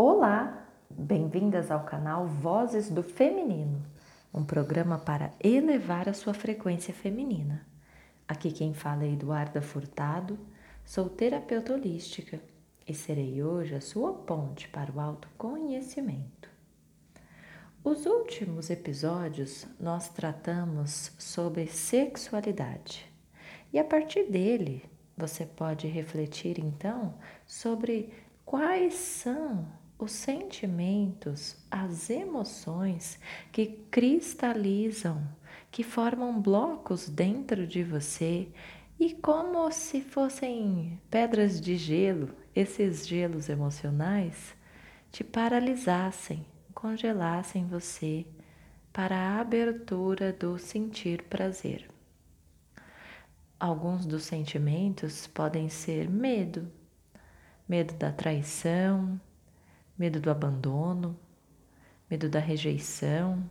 Olá, bem-vindas ao canal Vozes do Feminino, um programa para elevar a sua frequência feminina. Aqui quem fala é Eduarda Furtado, sou terapeuta holística e serei hoje a sua ponte para o autoconhecimento. Os últimos episódios nós tratamos sobre sexualidade e a partir dele você pode refletir então sobre quais são os sentimentos, as emoções que cristalizam, que formam blocos dentro de você e como se fossem pedras de gelo, esses gelos emocionais te paralisassem, congelassem você para a abertura do sentir prazer. Alguns dos sentimentos podem ser medo, medo da traição, medo do abandono, medo da rejeição,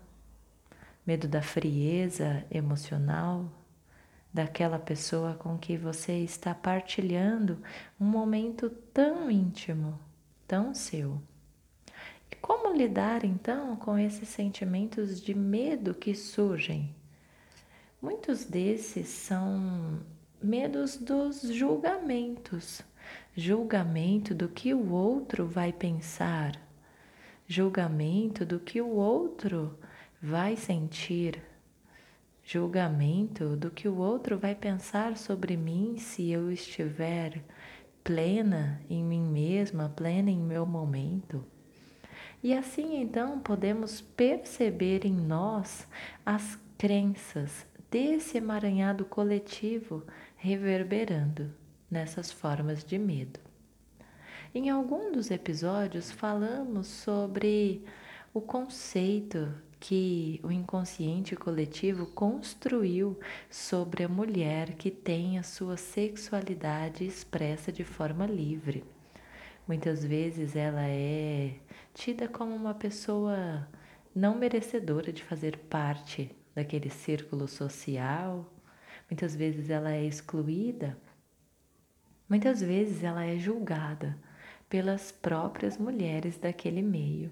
medo da frieza emocional daquela pessoa com que você está partilhando um momento tão íntimo, tão seu. E como lidar então com esses sentimentos de medo que surgem? Muitos desses são medos dos julgamentos julgamento do que o outro vai pensar, julgamento do que o outro vai sentir, julgamento do que o outro vai pensar sobre mim se eu estiver plena em mim mesma, plena em meu momento. E assim então podemos perceber em nós as crenças desse emaranhado coletivo reverberando nessas formas de medo. Em algum dos episódios falamos sobre o conceito que o inconsciente coletivo construiu sobre a mulher que tem a sua sexualidade expressa de forma livre. Muitas vezes ela é tida como uma pessoa não merecedora de fazer parte daquele círculo social. Muitas vezes ela é excluída Muitas vezes ela é julgada pelas próprias mulheres daquele meio.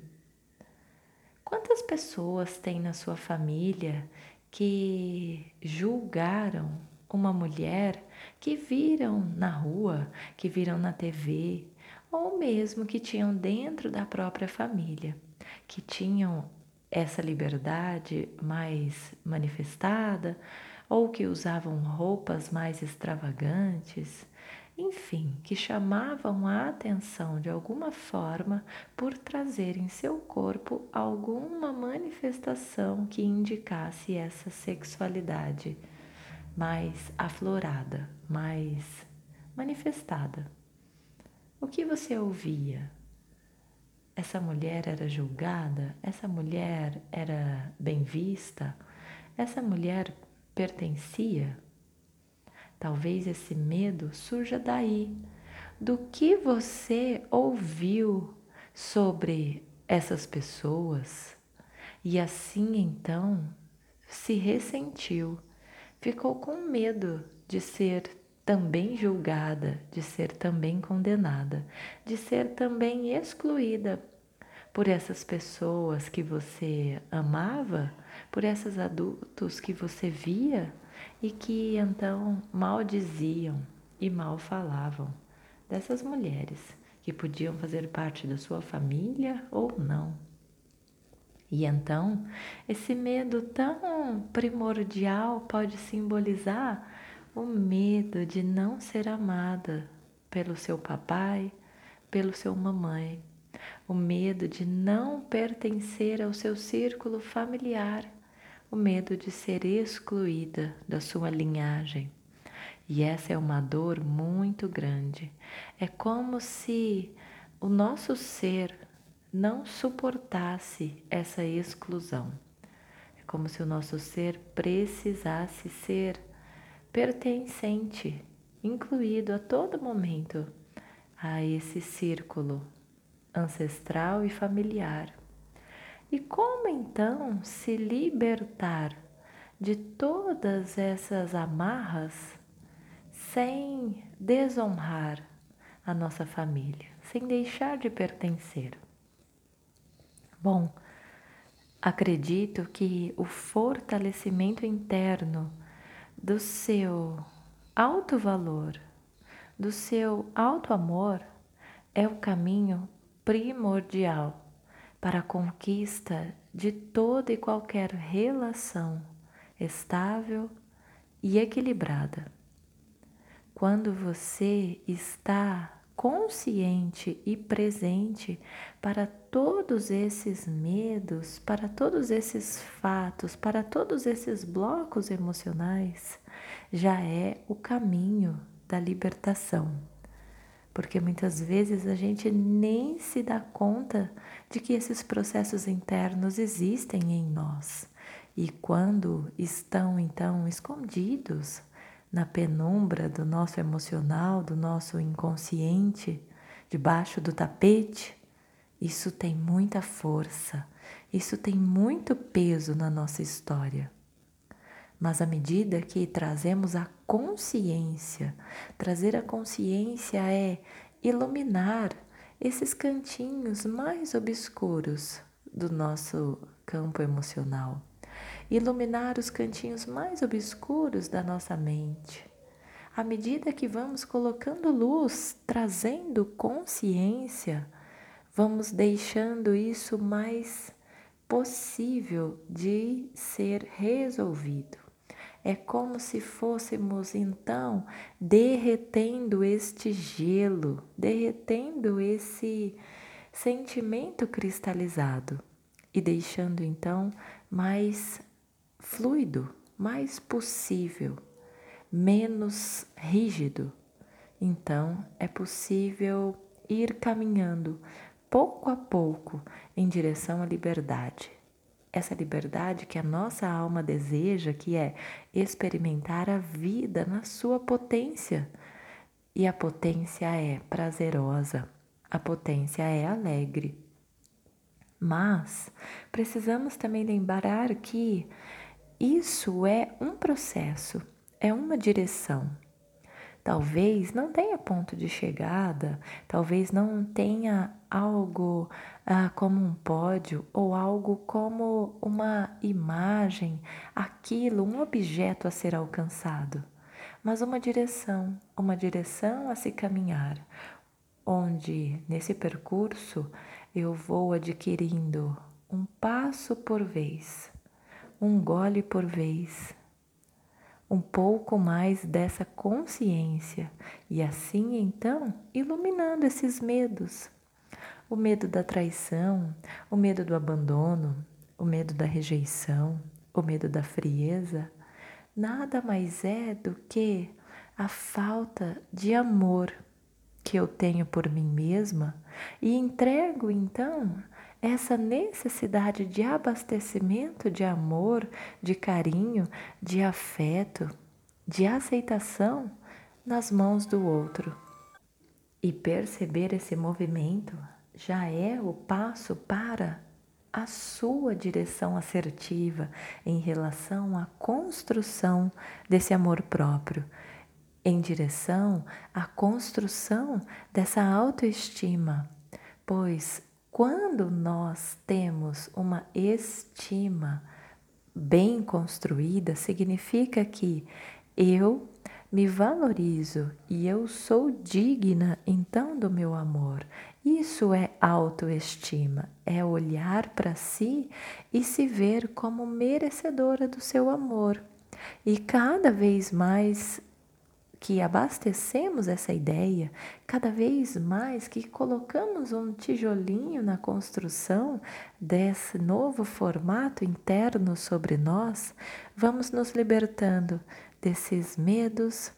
Quantas pessoas tem na sua família que julgaram uma mulher que viram na rua, que viram na TV, ou mesmo que tinham dentro da própria família, que tinham essa liberdade mais manifestada, ou que usavam roupas mais extravagantes, enfim, que chamavam a atenção de alguma forma por trazer em seu corpo alguma manifestação que indicasse essa sexualidade mais aflorada, mais manifestada. O que você ouvia? Essa mulher era julgada? Essa mulher era bem vista? Essa mulher pertencia? Talvez esse medo surja daí, do que você ouviu sobre essas pessoas? E assim então se ressentiu, ficou com medo de ser também julgada, de ser também condenada, de ser também excluída por essas pessoas que você amava, por esses adultos que você via e que então mal diziam e mal falavam dessas mulheres que podiam fazer parte da sua família ou não. E então, esse medo tão primordial pode simbolizar o medo de não ser amada pelo seu papai, pelo seu mamãe, o medo de não pertencer ao seu círculo familiar, o medo de ser excluída da sua linhagem. E essa é uma dor muito grande. É como se o nosso ser não suportasse essa exclusão. É como se o nosso ser precisasse ser pertencente, incluído a todo momento a esse círculo ancestral e familiar. E como então se libertar de todas essas amarras sem desonrar a nossa família, sem deixar de pertencer? Bom, acredito que o fortalecimento interno do seu alto valor, do seu alto amor, é o caminho primordial para a conquista de toda e qualquer relação estável e equilibrada. Quando você está consciente e presente para todos esses medos, para todos esses fatos, para todos esses blocos emocionais, já é o caminho da libertação. Porque muitas vezes a gente nem se dá conta de que esses processos internos existem em nós. E quando estão então escondidos na penumbra do nosso emocional, do nosso inconsciente, debaixo do tapete, isso tem muita força, isso tem muito peso na nossa história. Mas à medida que trazemos a consciência, trazer a consciência é iluminar esses cantinhos mais obscuros do nosso campo emocional, iluminar os cantinhos mais obscuros da nossa mente. À medida que vamos colocando luz, trazendo consciência, vamos deixando isso mais possível de ser resolvido. É como se fôssemos então derretendo este gelo, derretendo esse sentimento cristalizado e deixando então mais fluido, mais possível, menos rígido. Então é possível ir caminhando pouco a pouco em direção à liberdade essa liberdade que a nossa alma deseja, que é experimentar a vida na sua potência. E a potência é prazerosa, a potência é alegre. Mas precisamos também lembrar que isso é um processo, é uma direção. Talvez não tenha ponto de chegada, talvez não tenha algo ah, como um pódio ou algo como uma imagem, aquilo, um objeto a ser alcançado, mas uma direção, uma direção a se caminhar, onde nesse percurso eu vou adquirindo um passo por vez, um gole por vez um pouco mais dessa consciência e assim então iluminando esses medos. O medo da traição, o medo do abandono, o medo da rejeição, o medo da frieza, nada mais é do que a falta de amor que eu tenho por mim mesma e entrego então essa necessidade de abastecimento de amor, de carinho, de afeto, de aceitação nas mãos do outro. E perceber esse movimento já é o passo para a sua direção assertiva em relação à construção desse amor próprio, em direção à construção dessa autoestima, pois quando nós temos uma estima bem construída, significa que eu me valorizo e eu sou digna então do meu amor. Isso é autoestima, é olhar para si e se ver como merecedora do seu amor. E cada vez mais que abastecemos essa ideia, cada vez mais que colocamos um tijolinho na construção desse novo formato interno sobre nós, vamos nos libertando desses medos,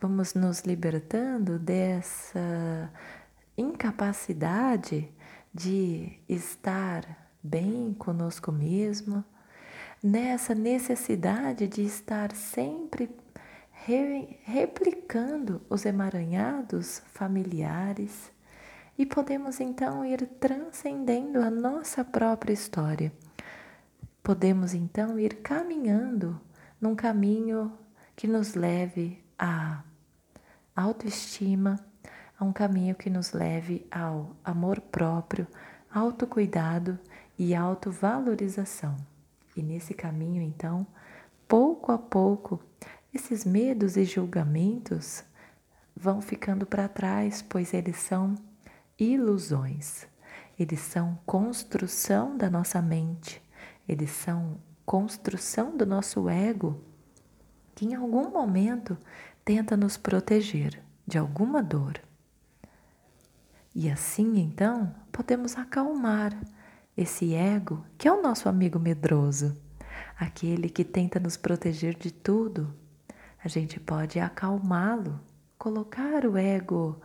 vamos nos libertando dessa incapacidade de estar bem conosco mesmo, nessa necessidade de estar sempre re, replicando os emaranhados familiares e podemos então ir transcendendo a nossa própria história. Podemos então ir caminhando num caminho que nos leve à autoestima, a um caminho que nos leve ao amor próprio, autocuidado e autovalorização. E nesse caminho, então, pouco a pouco, esses medos e julgamentos vão ficando para trás, pois eles são ilusões. Eles são construção da nossa mente, eles são construção do nosso ego, que em algum momento tenta nos proteger de alguma dor. E assim então podemos acalmar esse ego que é o nosso amigo medroso, aquele que tenta nos proteger de tudo. A gente pode acalmá-lo, colocar o ego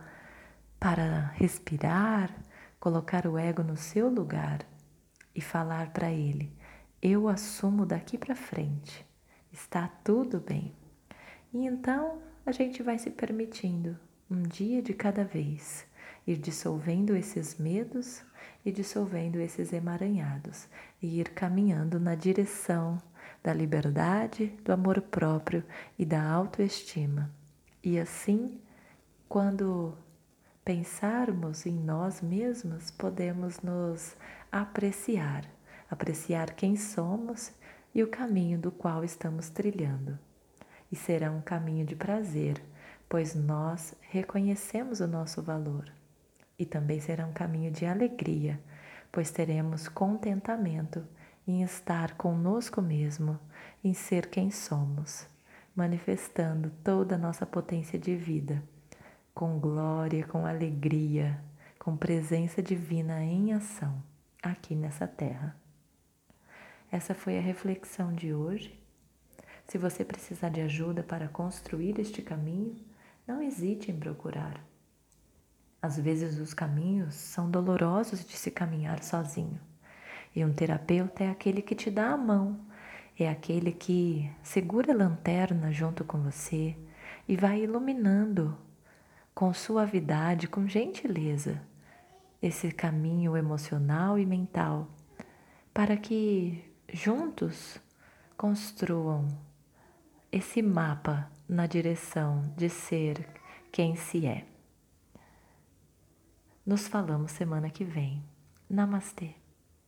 para respirar, colocar o ego no seu lugar e falar para ele: Eu assumo daqui para frente, está tudo bem. E então a gente vai se permitindo, um dia de cada vez, ir dissolvendo esses medos e dissolvendo esses emaranhados e ir caminhando na direção da liberdade, do amor próprio e da autoestima. E assim, quando pensarmos em nós mesmos, podemos nos apreciar, apreciar quem somos e o caminho do qual estamos trilhando e será um caminho de prazer, pois nós reconhecemos o nosso valor. E também será um caminho de alegria, pois teremos contentamento em estar conosco mesmo, em ser quem somos, manifestando toda a nossa potência de vida, com glória, com alegria, com presença divina em ação aqui nessa terra. Essa foi a reflexão de hoje se você precisar de ajuda para construir este caminho, não hesite em procurar. Às vezes os caminhos são dolorosos de se caminhar sozinho. E um terapeuta é aquele que te dá a mão, é aquele que segura a lanterna junto com você e vai iluminando com suavidade, com gentileza, esse caminho emocional e mental, para que juntos construam esse mapa na direção de ser quem se é. Nos falamos semana que vem. Namastê.